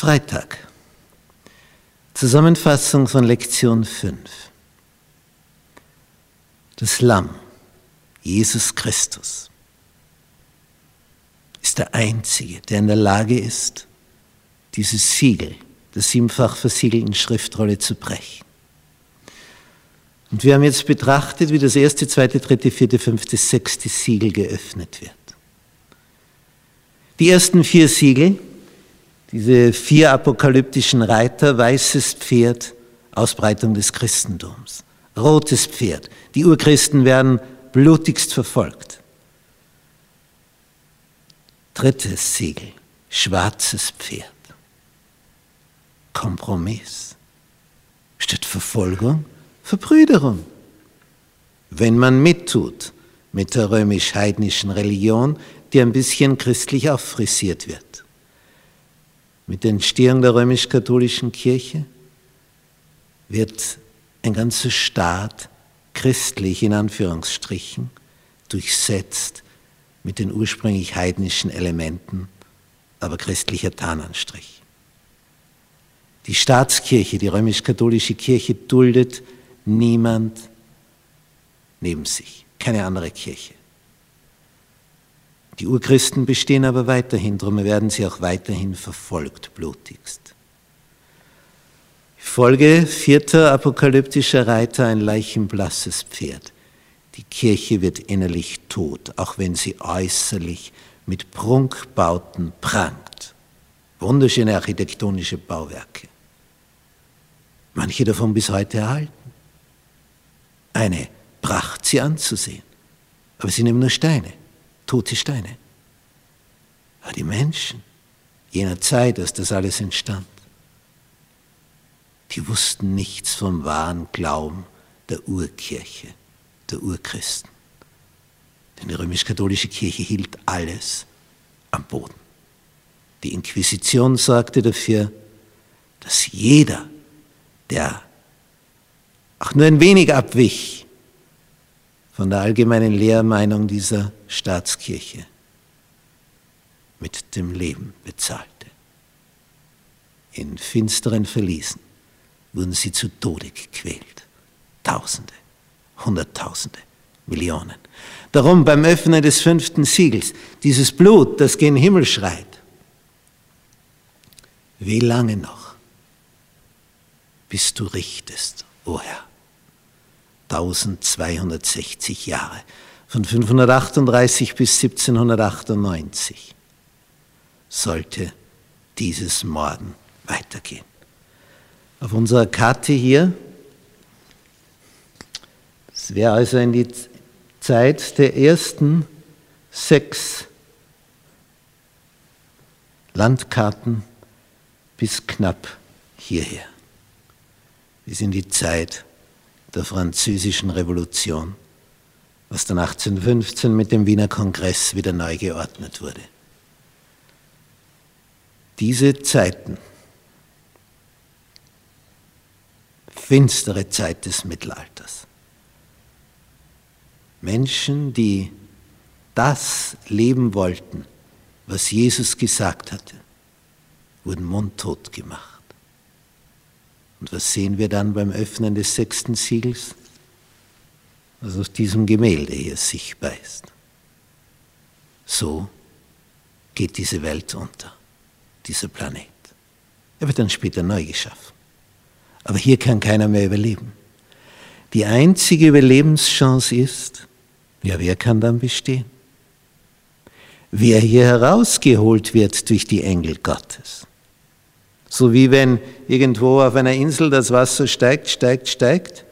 Freitag. Zusammenfassung von Lektion 5. Das Lamm, Jesus Christus, ist der Einzige, der in der Lage ist, dieses Siegel der siebenfach versiegelten Schriftrolle zu brechen. Und wir haben jetzt betrachtet, wie das erste, zweite, dritte, vierte, fünfte, sechste Siegel geöffnet wird. Die ersten vier Siegel, diese vier apokalyptischen Reiter, weißes Pferd, Ausbreitung des Christentums, rotes Pferd, die Urchristen werden blutigst verfolgt. Drittes Siegel, schwarzes Pferd, Kompromiss. Statt Verfolgung, Verbrüderung. Wenn man mittut mit der römisch-heidnischen Religion, die ein bisschen christlich auffrisiert wird. Mit der Entstehung der römisch-katholischen Kirche wird ein ganzer Staat christlich in Anführungsstrichen durchsetzt mit den ursprünglich heidnischen Elementen, aber christlicher Tarnanstrich. Die Staatskirche, die römisch-katholische Kirche duldet niemand neben sich, keine andere Kirche. Die Urchristen bestehen aber weiterhin, darum werden sie auch weiterhin verfolgt, blutigst. Folge vierter apokalyptischer Reiter, ein leichenblasses Pferd. Die Kirche wird innerlich tot, auch wenn sie äußerlich mit Prunkbauten prangt. Wunderschöne architektonische Bauwerke. Manche davon bis heute erhalten. Eine Pracht, sie anzusehen. Aber sie nehmen nur Steine, tote Steine. Aber die Menschen jener Zeit, als das alles entstand, die wussten nichts vom wahren Glauben der Urkirche, der Urchristen. Denn die römisch-katholische Kirche hielt alles am Boden. Die Inquisition sorgte dafür, dass jeder, der auch nur ein wenig abwich von der allgemeinen Lehrmeinung dieser Staatskirche, mit dem Leben bezahlte. In finsteren Verliesen wurden sie zu Tode gequält. Tausende, Hunderttausende, Millionen. Darum beim Öffnen des fünften Siegels, dieses Blut, das gen Himmel schreit. Wie lange noch, bis du richtest, o oh Herr? 1260 Jahre, von 538 bis 1798 sollte dieses Morden weitergehen. Auf unserer Karte hier, das wäre also in die Zeit der ersten sechs Landkarten bis knapp hierher. Bis in die Zeit der französischen Revolution, was dann 1815 mit dem Wiener Kongress wieder neu geordnet wurde. Diese Zeiten finstere Zeit des Mittelalters. Menschen, die das leben wollten, was Jesus gesagt hatte, wurden mundtot gemacht. Und was sehen wir dann beim Öffnen des sechsten Siegels? Was auf diesem Gemälde hier sichtbar ist. So geht diese Welt unter, dieser Planet. Er wird dann später neu geschaffen. Aber hier kann keiner mehr überleben. Die einzige Überlebenschance ist, ja, wer kann dann bestehen? Wer hier herausgeholt wird durch die Engel Gottes. So wie wenn irgendwo auf einer Insel das Wasser steigt, steigt, steigt,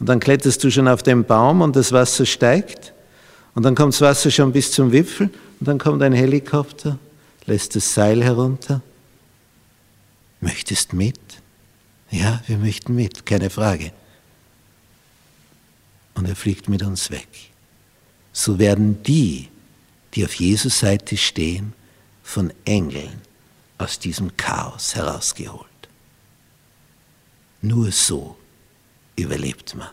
und dann kletterst du schon auf den Baum und das Wasser steigt, und dann kommt das Wasser schon bis zum Wipfel, und dann kommt ein Helikopter, lässt das Seil herunter. Möchtest mit? Ja, wir möchten mit, keine Frage. Und er fliegt mit uns weg. So werden die, die auf Jesus Seite stehen, von Engeln aus diesem Chaos herausgeholt. Nur so überlebt man,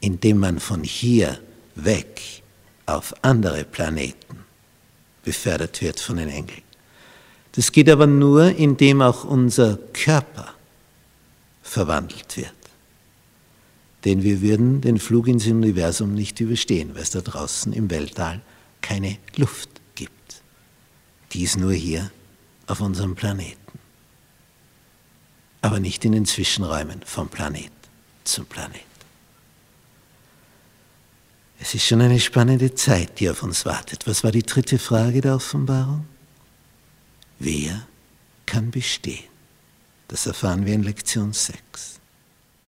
indem man von hier weg auf andere Planeten befördert wird von den Engeln. Das geht aber nur, indem auch unser Körper verwandelt wird. Denn wir würden den Flug ins Universum nicht überstehen, weil es da draußen im Weltall keine Luft gibt. Dies nur hier auf unserem Planeten. Aber nicht in den Zwischenräumen vom Planet zum Planet. Es ist schon eine spannende Zeit, die auf uns wartet. Was war die dritte Frage der Offenbarung? Wer kann bestehen? Das erfahren wir in Lektion 6.